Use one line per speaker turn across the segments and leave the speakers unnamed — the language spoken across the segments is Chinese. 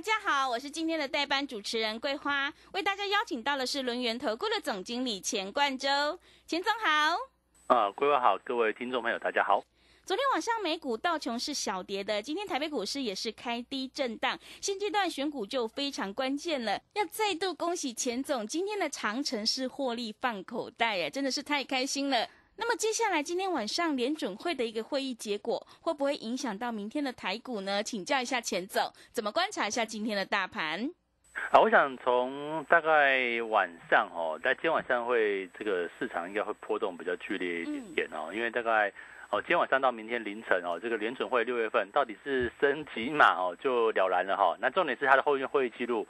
大家好，我是今天的代班主持人桂花，为大家邀请到的是轮源投顾的总经理钱冠洲，钱总好。
啊，桂花好，各位听众朋友大家好。
昨天晚上美股道琼是小跌的，今天台北股市也是开低震荡，现阶段选股就非常关键了，要再度恭喜钱总，今天的长城是获利放口袋，哎，真的是太开心了。那么接下来今天晚上联准会的一个会议结果，会不会影响到明天的台股呢？请教一下钱总，怎么观察一下今天的大盘？
好，我想从大概晚上哦，在今天晚上会这个市场应该会波动比较剧烈一点点哦，因为大概哦今天晚上到明天凌晨哦，这个联准会六月份到底是升几码哦，就了然了哈。那重点是它的后院会议记录。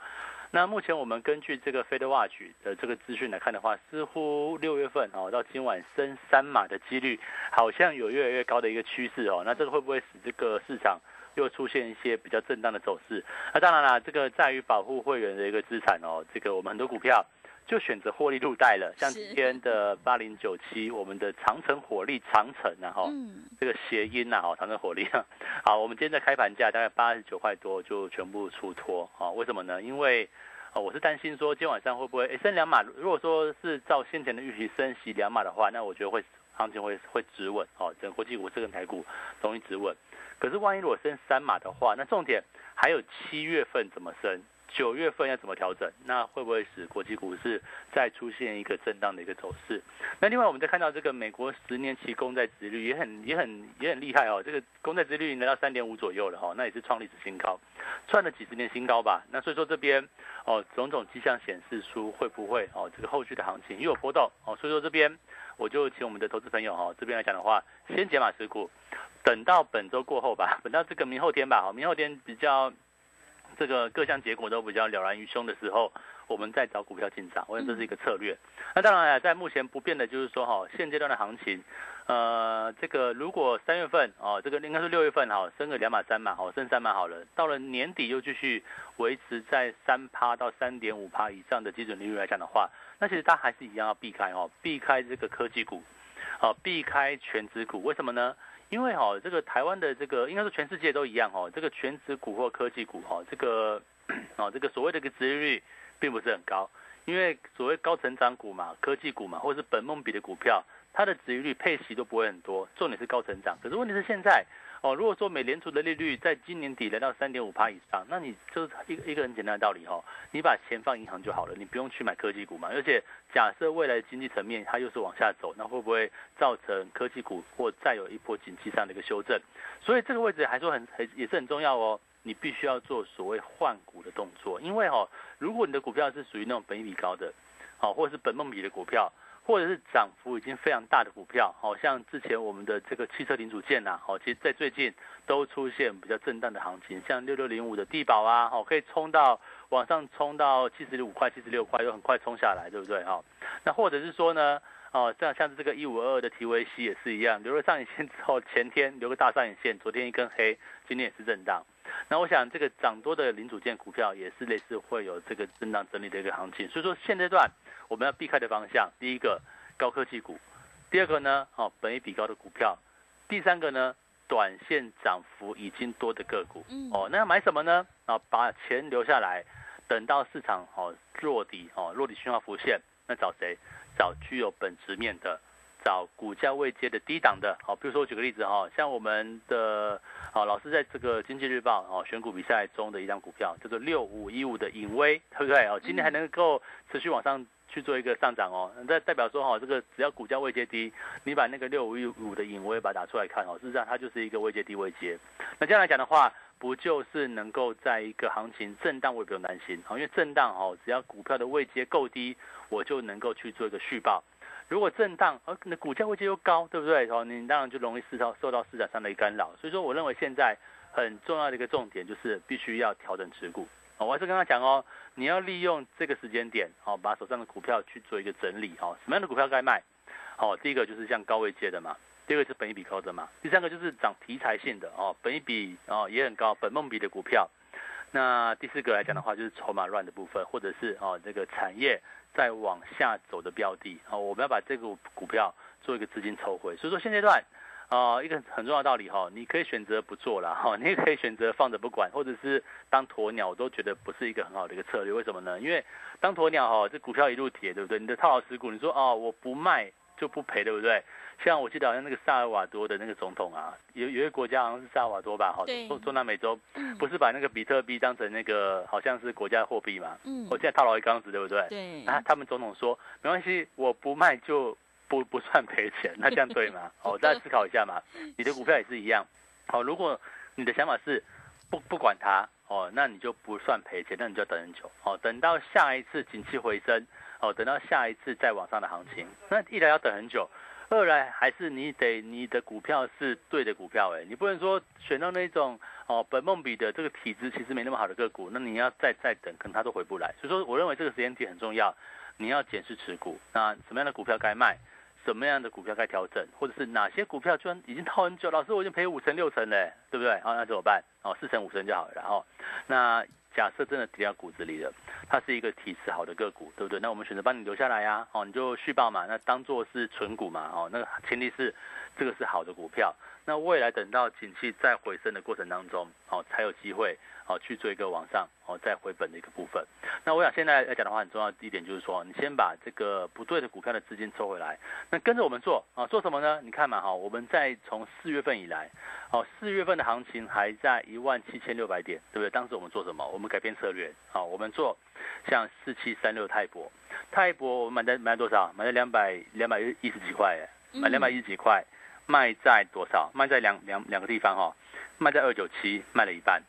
那目前我们根据这个 Fed Watch 的这个资讯来看的话，似乎六月份哦到今晚升三码的几率好像有越来越高的一个趋势哦。那这个会不会使这个市场又出现一些比较震荡的走势？那当然啦，这个在于保护会员的一个资产哦。这个我们很多股票就选择获利入袋了，像今天的八零九七，我们的长城火力长城啊哈，这个谐音呐哦，长城火力。好，我们今天的开盘价大概八十九块多就全部出脱啊？为什么呢？因为哦，我是担心说今天晚上会不会升两码？如果说是照先前的预期升息两码的话，那我觉得会行情会会止稳哦，整国际股这个台股容易止稳。可是万一如果升三码的话，那重点还有七月份怎么升？九月份要怎么调整？那会不会使国际股市再出现一个震荡的一个走势？那另外我们再看到这个美国十年期公债殖率也很也很也很厉害哦，这个公债殖率来到三点五左右了哈，那也是创历史新高，创了几十年新高吧。那所以说这边哦种种迹象显示出会不会哦这个后续的行情又有波动哦，所以说这边我就请我们的投资朋友哈这边来讲的话，先解码持股，等到本周过后吧，等到这个明后天吧，好明后天比较。这个各项结果都比较了然于胸的时候，我们再找股票进场，我想这是一个策略。那当然，在目前不变的就是说，哈，现阶段的行情，呃，这个如果三月份哦，这个应该是六月份哈，升个两码三码，好，升三码好了，到了年底又继续维持在三趴到三点五趴以上的基准利率来讲的话，那其实它还是一样要避开哦，避开这个科技股，哦，避开全指股，为什么呢？因为哈，这个台湾的这个应该说全世界都一样哈，这个全职股或科技股哈，这个 哦，这个所谓的一个殖利率并不是很高，因为所谓高成长股嘛，科技股嘛，或者是本梦比的股票，它的殖利率配息都不会很多，重点是高成长。可是问题是现在。哦，如果说美联储的利率在今年底来到三点五趴以上，那你就是一个一个很简单的道理哈，你把钱放银行就好了，你不用去买科技股嘛。而且假设未来经济层面它又是往下走，那会不会造成科技股或再有一波景气上的一个修正？所以这个位置还说很很也是很重要哦，你必须要做所谓换股的动作，因为哈，如果你的股票是属于那种本益比高的，好或者是本梦比的股票。或者是涨幅已经非常大的股票，好像之前我们的这个汽车零组件呐，好，其实在最近都出现比较震荡的行情，像六六零五的地保啊，好，可以冲到往上冲到七十五块、七十六块，又很快冲下来，对不对？哈，那或者是说呢，哦，这样像是这个一五二二的 TVC 也是一样，留了上影线之后，前天留个大上影线，昨天一根黑，今天也是震荡。那我想这个涨多的零组件股票也是类似会有这个震荡整理的一个行情，所以说现阶段。我们要避开的方向，第一个高科技股，第二个呢，哦，本益比高的股票，第三个呢，短线涨幅已经多的个股，哦，那要买什么呢？啊，把钱留下来，等到市场哦落底哦落底讯号浮现，那找谁？找具有本质面的。找股价未接的低档的，好，比如说我举个例子哈，像我们的，好老师在这个经济日报哦选股比赛中的一张股票叫做六五一五的影威，对不对哦？今天还能够持续往上去做一个上涨哦，那代表说哈，这个只要股价未接低，你把那个六五一五的影威把它打出来看哦，事实上它就是一个未接低未接，那这样来讲的话，不就是能够在一个行情震荡，我也不用担心哦，因为震荡哦，只要股票的位阶够低，我就能够去做一个续报。如果震荡，而那股价位阶又高，对不对？哦，你当然就容易受到受到市场上的一干扰。所以说，我认为现在很重要的一个重点就是必须要调整持股。我还是跟他讲哦，你要利用这个时间点，哦，把手上的股票去做一个整理，哦，什么样的股票该卖？哦，第一个就是像高位接的嘛，第二个是本益比高的嘛，第三个就是涨题材性的哦，本益比哦也很高，本梦比的股票。那第四个来讲的话，就是筹码乱的部分，或者是哦这个产业在往下走的标的，哦，我们要把这个股票做一个资金抽回。所以说现阶段。啊，一个很重要的道理哈，你可以选择不做了哈，你也可以选择放着不管，或者是当鸵鸟，我都觉得不是一个很好的一个策略。为什么呢？因为当鸵鸟哈，这股票一路跌，对不对？你的套牢持股，你说哦，我不卖就不赔，对不对？像我记得好像那个萨尔瓦多的那个总统啊，有有一个国家好像是萨尔瓦多吧，哈，中中南美洲，不是把那个比特币当成那个好像是国家货币嘛？嗯，我现在套牢一缸子，对不对？
对。
啊他们总统说没关系，我不卖就。不不算赔钱，那这样对吗？哦，大家思考一下嘛。你的股票也是一样。好，如果你的想法是不不管它，哦，那你就不算赔钱，那你就要等很久。哦，等到下一次景气回升，哦，等到下一次再往上的行情，那一来要等很久，二来还是你得你的股票是对的股票，哎，你不能说选到那种哦本梦比的这个体质其实没那么好的个股，那你要再再等，可能它都回不来。所以说，我认为这个时间点很重要，你要检视持股，那什么样的股票该卖？什么样的股票该调整，或者是哪些股票居然已经套很久？老师，我已经赔五成六成嘞，对不对？好，那怎么办？哦，四成五成就好了。然后，那假设真的跌到骨子里了，它是一个体质好的个股，对不对？那我们选择帮你留下来呀，哦，你就续报嘛，那当做是存股嘛，哦，那个前提是这个是好的股票。那未来等到景气再回升的过程当中，哦，才有机会。哦，去做一个往上哦，再回本的一个部分。那我想现在来讲的话，很重要的一点就是说，你先把这个不对的股票的资金抽回来。那跟着我们做啊，做什么呢？你看嘛，哈，我们在从四月份以来，哦，四月份的行情还在一万七千六百点，对不对？当时我们做什么？我们改变策略，好，我们做像四七三六泰博，泰博我们买在买多少？买在两百两百一十几块，买两百一十几块，卖在多少？卖在两两两个地方哈，卖在二九七，卖了一半。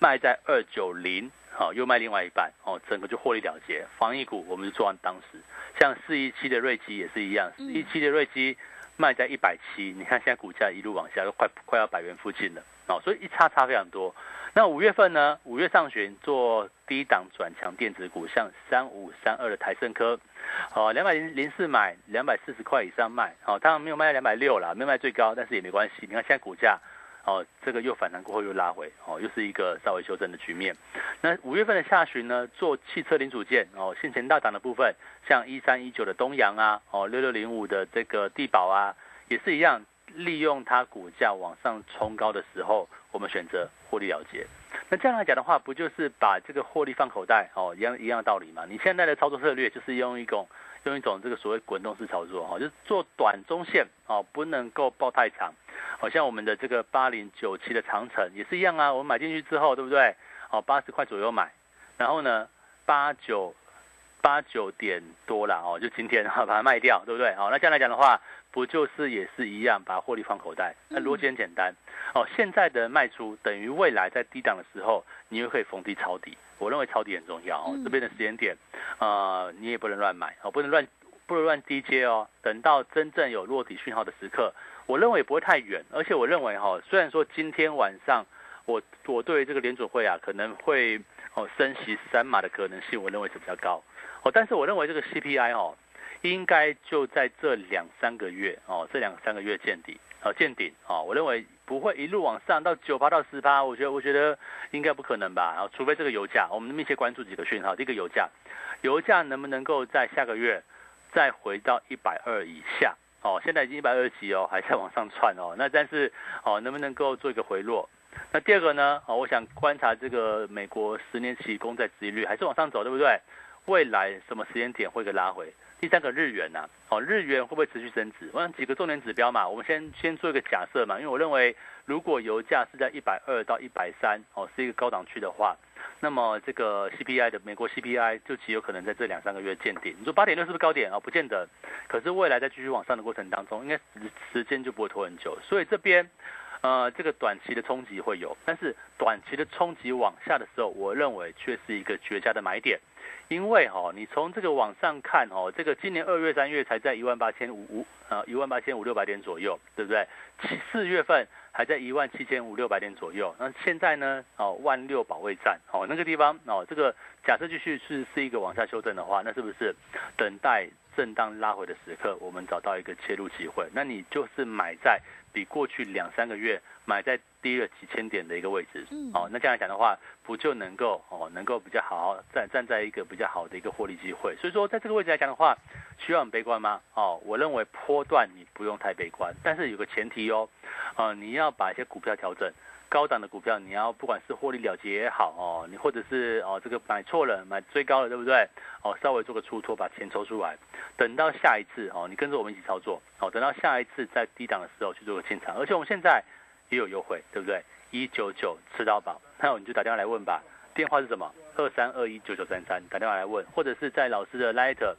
卖在二九零，好，又卖另外一半，哦，整个就获利了结。防疫股我们就做完当时，像四一七的瑞基也是一样，四一七的瑞基卖在一百七，你看现在股价一路往下，都快快要百元附近了，哦，所以一差差非常多。那五月份呢？五月上旬做低档转强电子股，像三五三二的台盛科，哦，两百零零四买，两百四十块以上卖，哦，当然没有卖到两百六啦，没有卖最高，但是也没关系。你看现在股价。哦，这个又反弹过后又拉回，哦，又是一个稍微修正的局面。那五月份的下旬呢，做汽车零组件，哦，现前大涨的部分，像一三一九的东阳啊，哦，六六零五的这个地保啊，也是一样，利用它股价往上冲高的时候，我们选择获利了结。那这样来讲的话，不就是把这个获利放口袋，哦，一样一样道理嘛？你现在的操作策略就是用一种用一种这个所谓滚动式操作，哈，就是做短中线，哦，不能够抱太长。好像我们的这个八零九七的长城也是一样啊，我们买进去之后，对不对？哦，八十块左右买，然后呢，八九八九点多了哦，就今天哈 把它卖掉，对不对？好，那这样来讲的话，不就是也是一样，把获利放口袋？那逻辑很简单哦。现在的卖出等于未来在低档的时候，你又可以逢低抄底。我认为抄底很重要哦。这边的时间点，呃，你也不能乱买哦，不能乱不能乱低接哦。等到真正有落底讯号的时刻。我认为不会太远，而且我认为哈，虽然说今天晚上我我对这个联准会啊可能会哦升息三码的可能性，我认为是比较高但是我认为这个 CPI 哦应该就在这两三个月哦，这两三个月见底哦见顶哦，我认为不会一路往上到九趴到十趴，我觉得我觉得应该不可能吧，然后除非这个油价，我们密切关注几个讯号，第一个油价，油价能不能够在下个月再回到一百二以下？哦，现在已经一百二十几哦，还在往上窜哦。那但是哦，能不能够做一个回落？那第二个呢？哦，我想观察这个美国十年期公债殖利率还是往上走，对不对？未来什么时间点会给拉回？第三个日元呐，哦，日元会不会持续升值？我想几个重点指标嘛，我们先先做一个假设嘛，因为我认为如果油价是在一百二到一百三哦，是一个高档区的话。那么这个 CPI 的美国 CPI 就极有可能在这两三个月见顶。你说八点六是不是高点啊？不见得。可是未来在继续往上的过程当中，应该时时间就不会拖很久。所以这边，呃，这个短期的冲击会有，但是短期的冲击往下的时候，我认为却是一个绝佳的买点。因为哈，你从这个往上看哦，这个今年二月、三月才在一万八千五五呃一万八千五六百点左右，对不对？七四月份。还在一万七千五六百点左右。那现在呢？哦，万六保卫战，哦，那个地方哦，这个假设继续是是一个往下修正的话，那是不是等待震荡拉回的时刻，我们找到一个切入机会？那你就是买在比过去两三个月买在低了几千点的一个位置，哦，那这样来讲的话，不就能够哦，能够比较好好站站在一个比较好的一个获利机会？所以说，在这个位置来讲的话，需要很悲观吗？哦，我认为波段你不用太悲观，但是有个前提哦。啊，你要把一些股票调整，高档的股票你要不管是获利了结也好哦，你或者是哦这个买错了买追高了对不对？哦，稍微做个出脱把钱抽出来，等到下一次哦，你跟着我们一起操作哦，等到下一次在低档的时候去做个清场，而且我们现在也有优惠对不对？一九九吃到饱，那你就打电话来问吧，电话是什么？二三二一九九三三，打电话来问，或者是在老师的 Light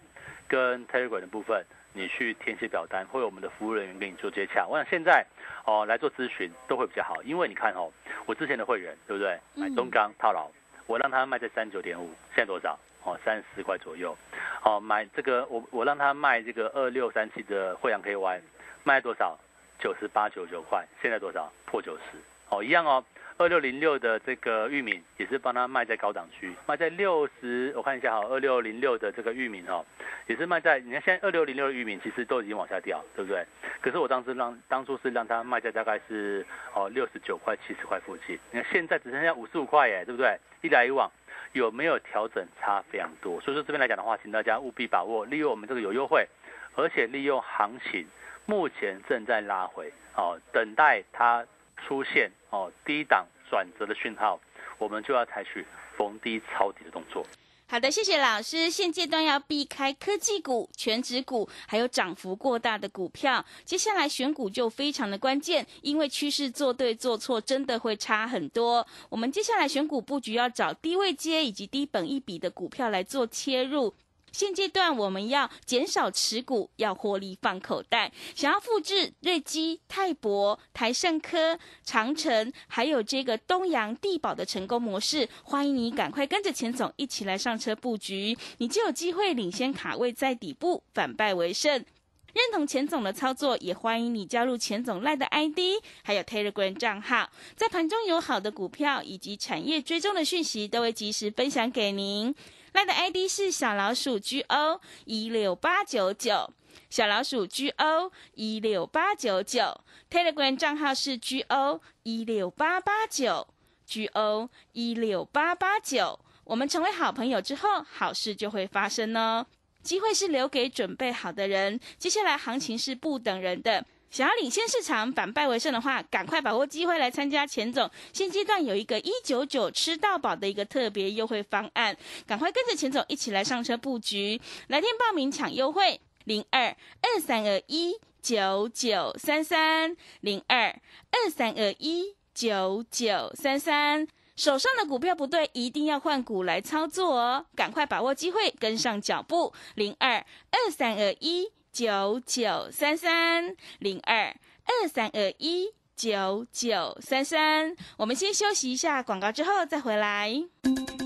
跟 Telegram 的部分。你去填写表单，会有我们的服务人员跟你做接洽。我想现在哦来做咨询都会比较好，因为你看哦，我之前的会员对不对？买东钢套牢，我让他卖在三九点五，现在多少？哦，三十四块左右。哦，买这个我我让他卖这个二六三七的惠阳 KY，卖多少？九十八九九块，现在多少？破九十。哦，一样哦。二六零六的这个玉米也是帮他卖在高档区，卖在六十，我看一下哈，二六零六的这个玉米哦，也是卖在，你看现在二六零六的玉米其实都已经往下掉，对不对？可是我当时让当初是让他卖在大概是哦六十九块七十块附近，你看现在只剩下五十五块耶，对不对？一来一往有没有调整差非常多，所以说这边来讲的话，请大家务必把握，利用我们这个有优惠，而且利用行情目前正在拉回，哦，等待它。出现哦低档转折的讯号，我们就要采取逢低抄底的动作。
好的，谢谢老师。现阶段要避开科技股、全指股，还有涨幅过大的股票。接下来选股就非常的关键，因为趋势做对做错真的会差很多。我们接下来选股布局要找低位接以及低本一笔的股票来做切入。现阶段我们要减少持股，要获利放口袋。想要复制瑞基、泰博、台盛科、长城，还有这个东洋地保的成功模式，欢迎你赶快跟着钱总一起来上车布局，你就有机会领先卡位在底部，反败为胜。认同钱总的操作，也欢迎你加入钱总赖的 ID，还有 Telegram 账号，在盘中有好的股票以及产业追踪的讯息，都会及时分享给您。赖的 ID 是小老鼠 GO 一六八九九，小老鼠 GO 一六八九九，Telegram 账号是 GO 一六八八九，GO 一六八八九。我们成为好朋友之后，好事就会发生哦。机会是留给准备好的人，接下来行情是不等人的。想要领先市场、反败为胜的话，赶快把握机会来参加钱总。现阶段有一个一九九吃到饱的一个特别优惠方案，赶快跟着钱总一起来上车布局。来电报名抢优惠，零二二三二一九九三三零二二三二一九九三三。手上的股票不对，一定要换股来操作哦！赶快把握机会，跟上脚步，零二二三二一。九九三三零二二三二一九九三三，我们先休息一下广告，之后再回来。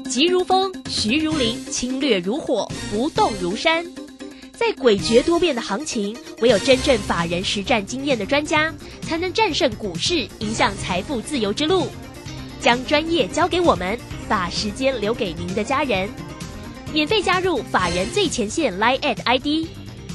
急如风，徐如林，侵略如火，不动如山。在诡谲多变的行情，唯有真正法人实战经验的专家，才能战胜股市，迎向财富自由之路。将专业交给我们，把时间留给您的家人。免费加入法人最前线 Line at ID。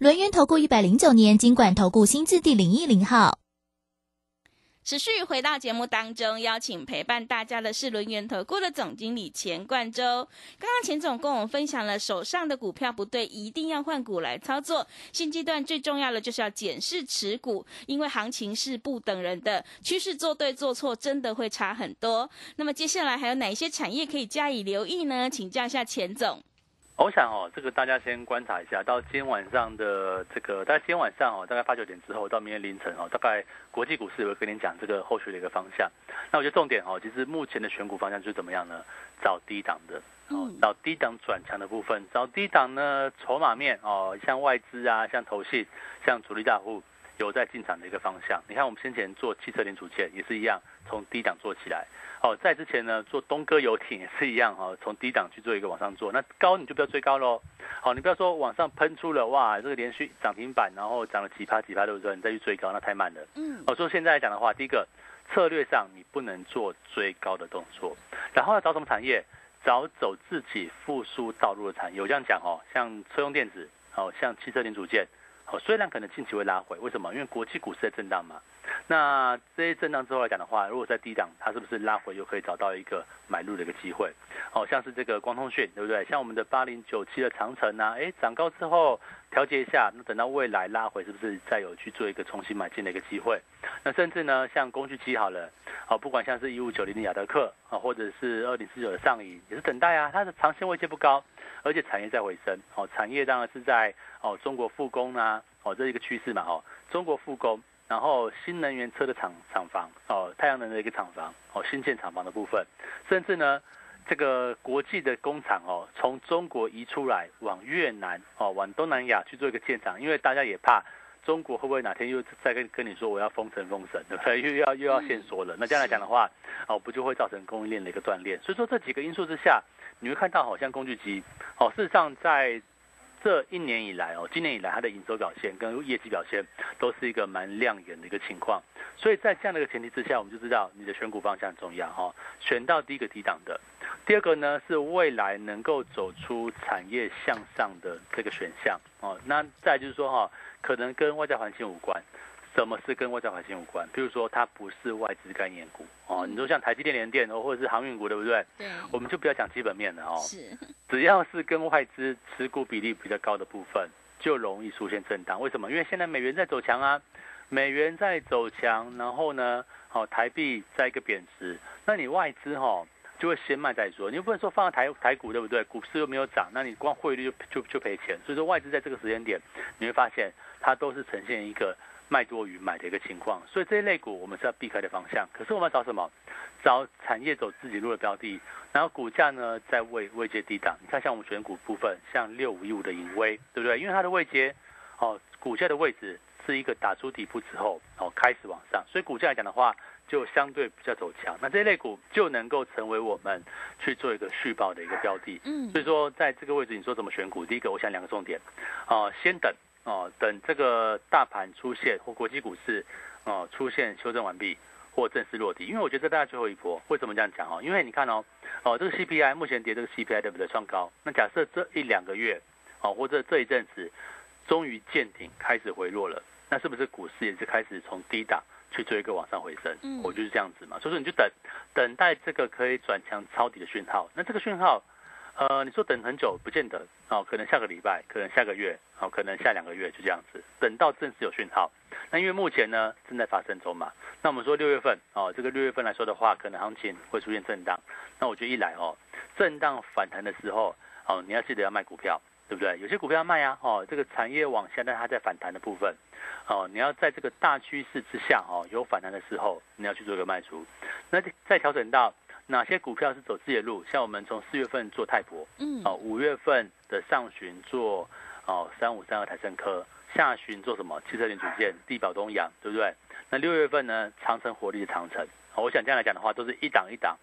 轮源投顾一百零九年经管投顾新字第零一零号。
持续回到节目当中，邀请陪伴大家的是轮源投顾的总经理钱冠洲。刚刚钱总跟我们分享了手上的股票不对，一定要换股来操作。现阶段最重要的就是要检视持股，因为行情是不等人的，趋势做对做错真的会差很多。那么接下来还有哪一些产业可以加以留意呢？请教一下钱总。
我想哦，这个大家先观察一下，到今天晚上的这个，大概今天晚上哦，大概八九点之后到明天凌晨哦，大概国际股市会跟您讲这个后续的一个方向。那我觉得重点哦，其实目前的选股方向就是怎么样呢？找低档的哦，找低档转强的部分，找低档呢筹码面哦，像外资啊，像投信，像主力大户有在进场的一个方向。你看我们先前做汽车零组件也是一样，从低档做起来。哦，在之前呢，做东哥游艇也是一样哈，从低档去做一个往上做，那高你就不要追高喽。好，你不要说往上喷出了哇，这个连续涨停板，然后涨了几趴几趴，对不对？你再去追高，那太慢了。嗯。哦，所以现在来讲的话，第一个策略上你不能做追高的动作，然后要找什么产业？找走自己复苏道路的产业。我这样讲哦，像车用电子，哦，像汽车零组件，哦，虽然可能近期会拉回，为什么？因为国际股市在震荡嘛。那这些震荡之后来讲的话，如果在低档，它是不是拉回又可以找到一个买入的一个机会？哦，像是这个光通讯，对不对？像我们的八零九七的长城啊，哎，涨高之后调节一下，那等到未来拉回，是不是再有去做一个重新买进的一个机会？那甚至呢，像工具机好了，哦，不管像是一五九零的亚德克啊，或者是二零四九的上影，也是等待啊，它的长线位阶不高，而且产业在回升，哦，产业当然是在哦中国复工啊，哦，这一个趋势嘛，哦，中国复工。然后新能源车的厂厂房哦，太阳能的一个厂房哦，新建厂房的部分，甚至呢，这个国际的工厂哦，从中国移出来往越南哦，往东南亚去做一个建厂，因为大家也怕中国会不会哪天又再跟跟你说我要封城封神，对不对？又要又要限缩了，那这样来讲的话哦，不就会造成供应链的一个断裂？所以说这几个因素之下，你会看到好像工具机哦，事实上在。这一年以来哦，今年以来它的营收表现跟业绩表现都是一个蛮亮眼的一个情况，所以在这样的一个前提之下，我们就知道你的选股方向很重要哈。选到第一个低档的，第二个呢是未来能够走出产业向上的这个选项哦。那再就是说哈，可能跟外在环境无关。什么是跟外在环境有关？比如说，它不是外资概念股哦。你说像台积电、联电哦，或者是航运股，对不对？
对。
我们就不要讲基本面了哦。
是。
只要是跟外资持股比例比较高的部分，就容易出现震荡。为什么？因为现在美元在走强啊，美元在走强，然后呢，好台币在一个贬值，那你外资哈就会先卖再说。你又不能说放在台台股，对不对？股市又没有涨，那你光汇率就就就赔钱。所以说外资在这个时间点，你会发现它都是呈现一个。卖多于买的一个情况，所以这一类股我们是要避开的方向。可是我们要找什么？找产业走自己路的标的，然后股价呢在位位阶低档。你看，像我们选股部分，像六五一五的盈威，对不对？因为它的位阶，哦，股价的位置是一个打出底部之后，哦，开始往上，所以股价来讲的话，就相对比较走强。那这一类股就能够成为我们去做一个续报的一个标的。嗯，所以说在这个位置，你说怎么选股？第一个，我想两个重点，哦，先等。哦，等这个大盘出现或国际股市哦出现修正完毕或正式落地，因为我觉得大概最后一波。为什么这样讲哦？因为你看哦，哦这个 CPI 目前跌这个 CPI 对不对？创高。那假设这一两个月哦，或者这一阵子终于见顶开始回落了，那是不是股市也是开始从低档去做一个往上回升？嗯，我就是这样子嘛。所以说你就等等待这个可以转强抄底的讯号。那这个讯号。呃，你说等很久不见得哦，可能下个礼拜，可能下个月，哦，可能下两个月就这样子，等到正式有讯号。那因为目前呢正在发生中嘛，那我们说六月份哦，这个六月份来说的话，可能行情会出现震荡。那我觉得一来哦，震荡反弹的时候哦，你要记得要卖股票，对不对？有些股票要卖啊，哦，这个产业往下，但它在反弹的部分，哦，你要在这个大趋势之下哦，有反弹的时候，你要去做一个卖出。那再调整到。哪些股票是走自己的路？像我们从四月份做泰博，嗯，哦，五月份的上旬做哦三五三二台升科，下旬做什么？汽车零组件、地保东洋，对不对？那六月份呢？长城活力的长城，我想这样来讲的话，都是一档一档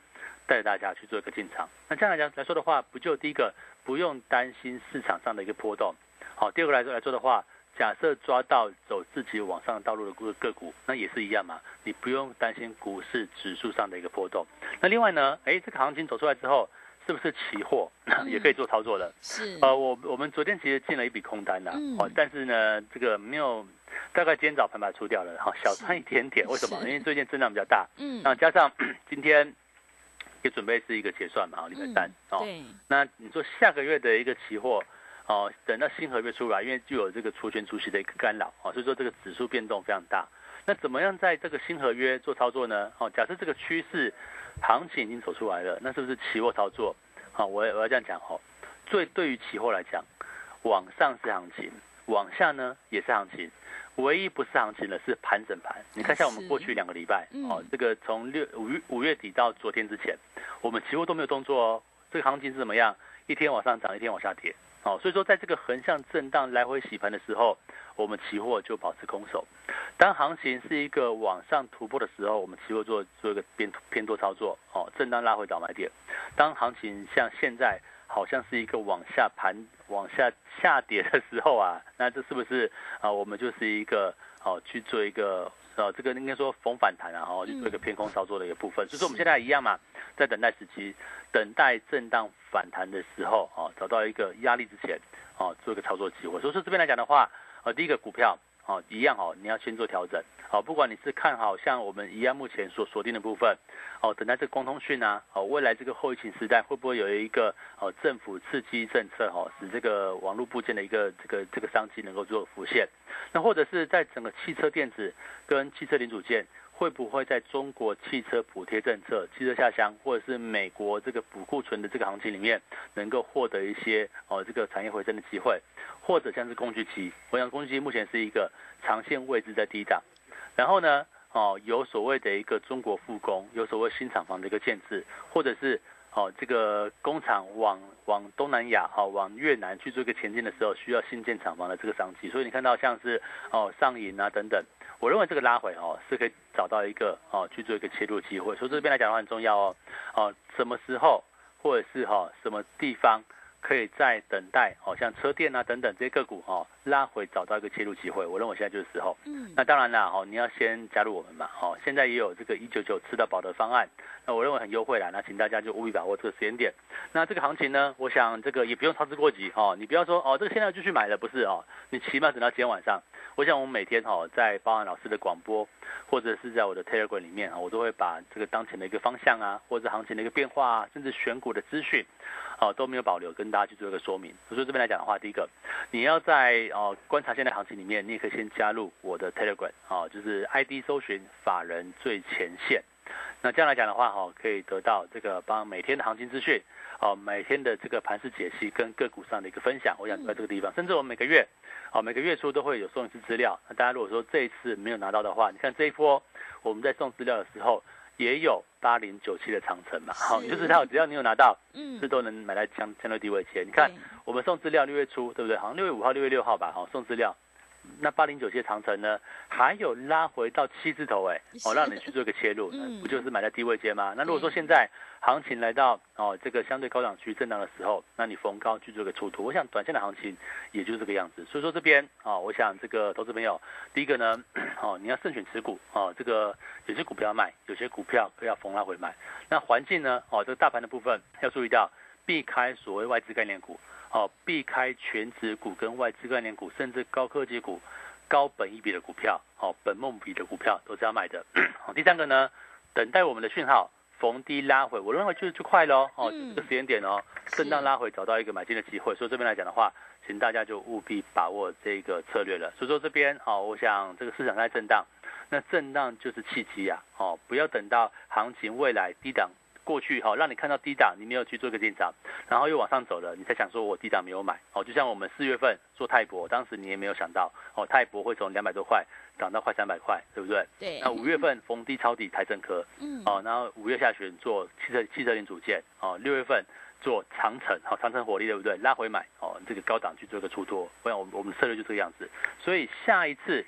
带着大家去做一个进场。那这样来讲来说的话，不就第一个不用担心市场上的一个波动？好，第二个来说来说的话。假设抓到走自己往上道路的个个股，那也是一样嘛，你不用担心股市指数上的一个波动。那另外呢，哎，这个行情走出来之后，是不是期货 也可以做操作的？
是。
呃，我我们昨天其实进了一笔空单啦，哦，但是呢，这个没有大概今天早盘把它出掉了，哈，小赚一点点。为什么？因为最近增量比较大，
嗯，
那加上 今天也准备是一个结算嘛，礼拜三哦。
对，
那你说下个月的一个期货哦，等到新合约出来，因为就有这个除权除息的一个干扰哦，所以说这个指数变动非常大。那怎么样在这个新合约做操作呢？哦，假设这个趋势行情已经走出来了，那是不是期货操作？好，我我要这样讲哦。最对于期货来讲，往上是行情，往下呢也是行情，唯一不是行情的是盘整盘。你看，下我们过去两个礼拜哦，这个从六五月五月底到昨天之前，我们期货都没有动作哦。这个行情是怎么样？一天往上涨，一天往下跌。哦，所以说在这个横向震荡来回洗盘的时候，我们期货就保持空手。当行情是一个往上突破的时候，我们期货做做一个偏偏多操作。哦，震荡拉回倒买点。当行情像现在好像是一个往下盘、往下下跌的时候啊，那这是不是啊？我们就是一个哦去做一个呃这个应该说逢反弹啊，哈，就做一个偏空操作的一个部分。所以说我们现在一样嘛，在等待时期，等待震荡反弹的时候啊，找到一个压力之前啊，做一个操作机会。所以说这边来讲的话，呃，第一个股票哦一样哦，你要先做调整。好，不管你是看好像我们一样目前所锁定的部分，哦，等待这个光通讯啊，哦，未来这个后疫情时代会不会有一个哦政府刺激政策哦，使这个网络部件的一个这个这个商机能够做浮现？那或者是在整个汽车电子跟汽车零组件，会不会在中国汽车补贴政策、汽车下乡，或者是美国这个补库存的这个行情里面，能够获得一些哦这个产业回升的机会？或者像是工具机，我想工具机目前是一个长线位置在低档。然后呢，哦，有所谓的一个中国复工，有所谓新厂房的一个建制，或者是哦这个工厂往往东南亚、哦往越南去做一个前进的时候，需要新建厂房的这个商机。所以你看到像是哦上影啊等等，我认为这个拉回哦是可以找到一个哦去做一个切入机会。所以这边来讲的话很重要哦，哦什么时候或者是哈什么地方。可以在等待，哦像车电啊等等这些个股哦拉回找到一个切入机会，我认为现在就是时候。嗯，那当然啦，哦，你要先加入我们嘛，哦，现在也有这个一九九吃到饱的方案，那我认为很优惠啦，那请大家就务必把握这个时间点。那这个行情呢，我想这个也不用操之过急哦，你不要说哦，这个现在就去买了不是哦，你起码等到今天晚上。我想我们每天哈在包含老师的广播，或者是在我的 Telegram 里面啊，我都会把这个当前的一个方向啊，或者行情的一个变化啊，甚至选股的资讯。哦，都没有保留，跟大家去做一个说明。所以这边来讲的话，第一个，你要在哦观察现在行情里面，你也可以先加入我的 Telegram，哦，就是 ID 搜寻法人最前线。那这样来讲的话，哈，可以得到这个帮每天的行情资讯，哦，每天的这个盘势解析跟个股上的一个分享。我想在这个地方，甚至我们每个月，哦，每个月初都会有送一次资料。那大家如果说这一次没有拿到的话，你看这一波我们在送资料的时候。也有八零九七的长城嘛，好，就是它只要你有拿到，嗯，这都能买在相相对低位钱。你看，我们送资料六月初，对不对？好像六月五号、六月六号吧，好，送资料。那八零九七的长城呢，还有拉回到七字头，哎，哦，让你去做一个切入，不就是买在低位阶吗？那如果说现在行情来到哦这个相对高档区震荡的时候，那你逢高去做一个出图，我想短线的行情也就是这个样子。所以说这边啊，我想这个投资朋友，第一个呢，哦，你要慎选持股，哦，这个有些股票要卖，有些股票要逢拉回买。那环境呢，哦，这个大盘的部分要注意到，避开所谓外资概念股。哦，避开全指股跟外资概念股，甚至高科技股、高本益比的股票，哦，本梦比的股票都是要买的。好，第三个呢，等待我们的讯号，逢低拉回，我认为就就快喽。哦，这个时间点哦，震荡拉回，找到一个买进的机会。所以这边来讲的话，请大家就务必把握这个策略了。所以说这边，好，我想这个市场在震荡，那震荡就是契机啊。哦，不要等到行情未来低档。过去哈，让你看到低档，你没有去做一个进场，然后又往上走了，你才想说我低档没有买哦。就像我们四月份做泰博，当时你也没有想到哦，泰博会从两百多块涨到快三百块，对不对？
对。
那五月份逢低抄底台政科，嗯，哦，然后五月下旬做汽车汽车零组件，哦，六月份做长城，好，长城火力对不对？拉回买哦，这个高档去做一个出脱，不然我们我们策略就这个样子。所以下一次，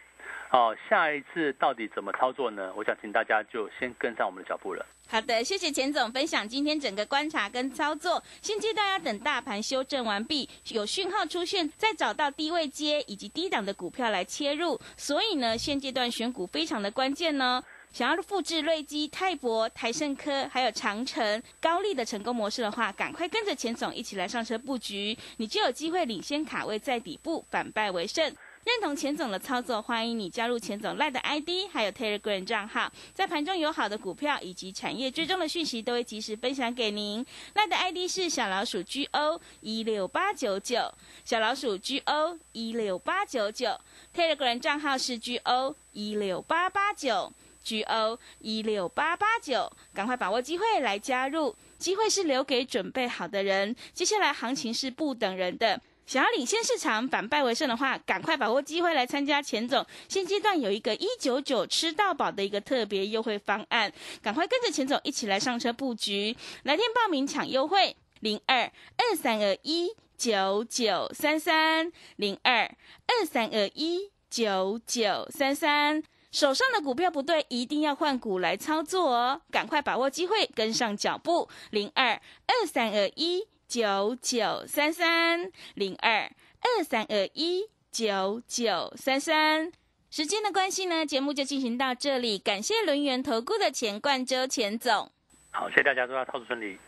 哦，下一次到底怎么操作呢？我想请大家就先跟上我们的脚步了。
好的，谢谢钱总分享今天整个观察跟操作。现阶段要等大盘修正完毕，有讯号出现，再找到低位接以及低档的股票来切入。所以呢，现阶段选股非常的关键呢。想要复制瑞基、泰博、台盛科还有长城、高丽的成功模式的话，赶快跟着钱总一起来上车布局，你就有机会领先卡位在底部，反败为胜。认同钱总的操作，欢迎你加入钱总赖的 ID，还有 Telegram 账号，在盘中有好的股票以及产业追踪的讯息，都会及时分享给您。赖的 ID 是小老鼠 GO 一六八九九，小老鼠 GO 一六八九九，Telegram 账号是 GO 一六八八九，GO 一六八八九，赶快把握机会来加入。机会是留给准备好的人。接下来行情是不等人的，想要领先市场、反败为胜的话，赶快把握机会来参加钱总。现阶段有一个一九九吃到饱的一个特别优惠方案，赶快跟着钱总一起来上车布局。来电报名抢优惠，零二二三二一九九三三零二二三二一九九三三。手上的股票不对，一定要换股来操作哦！赶快把握机会，跟上脚步。零二二三二一九九三三，零二二三二一九九三三。时间的关系呢，节目就进行到这里。感谢轮源投顾的钱冠周钱总。
好，谢谢大家，祝大家操作顺利。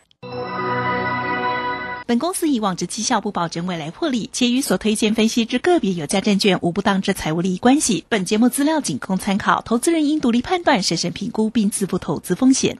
本公司以往之绩效不保证未来获利，且与所推荐分析之个别有价证券无不当之财务利益关系。本节目资料仅供参考，投资人应独立判断、审慎评估并自负投资风险。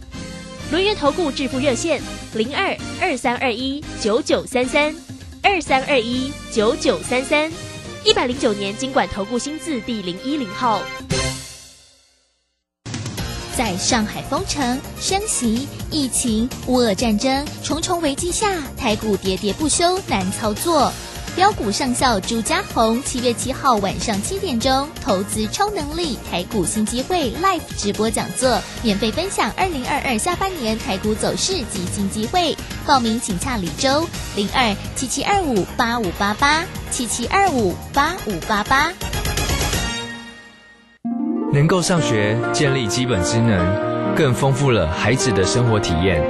轮源投顾致富热线零二二三二一九九三三二三二一九九三三，一百零九年经管投顾新字第零一零号。
在上海封城、升息、疫情、乌俄战争重重危机下，台股喋喋不休，难操作。标股上校朱家红，七月七号晚上七点钟，投资超能力台股新机会 Live 直播讲座，免费分享二零二二下半年台股走势及新机会。报名请洽李周零二七七二五八五八八七七二五八五八八。
能够上学，建立基本职能，更丰富了孩子的生活体验。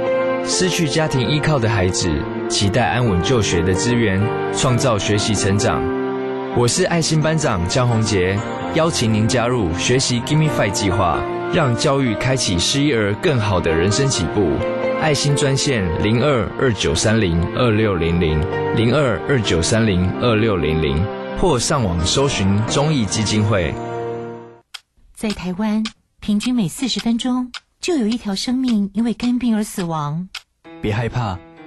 失去家庭依靠的孩子，期待安稳就学的资源，创造学习成长。我是爱心班长江宏杰，邀请您加入学习 Gimme Five 计划，让教育开启失一儿更好的人生起步。爱心专线零二二九三零二六零零零二二九三零二六零零，或上网搜寻中义基金会。
在台湾，平均每四十分钟就有一条生命因为肝病而死亡。
别害怕，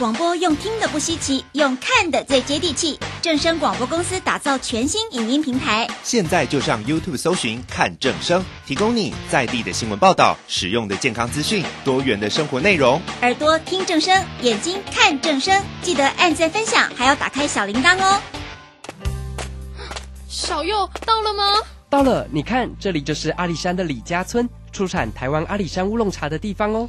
广播用听的不稀奇，用看的最接地气。正声广播公司打造全新影音平台，
现在就上 YouTube 搜寻看正声，提供你在地的新闻报道、实用的健康资讯、多元的生活内容。
耳朵听正声，眼睛看正声，记得按赞分享，还要打开小铃铛哦。
小右到了吗？
到了，你看，这里就是阿里山的李家村，出产台湾阿里山乌龙茶的地方哦。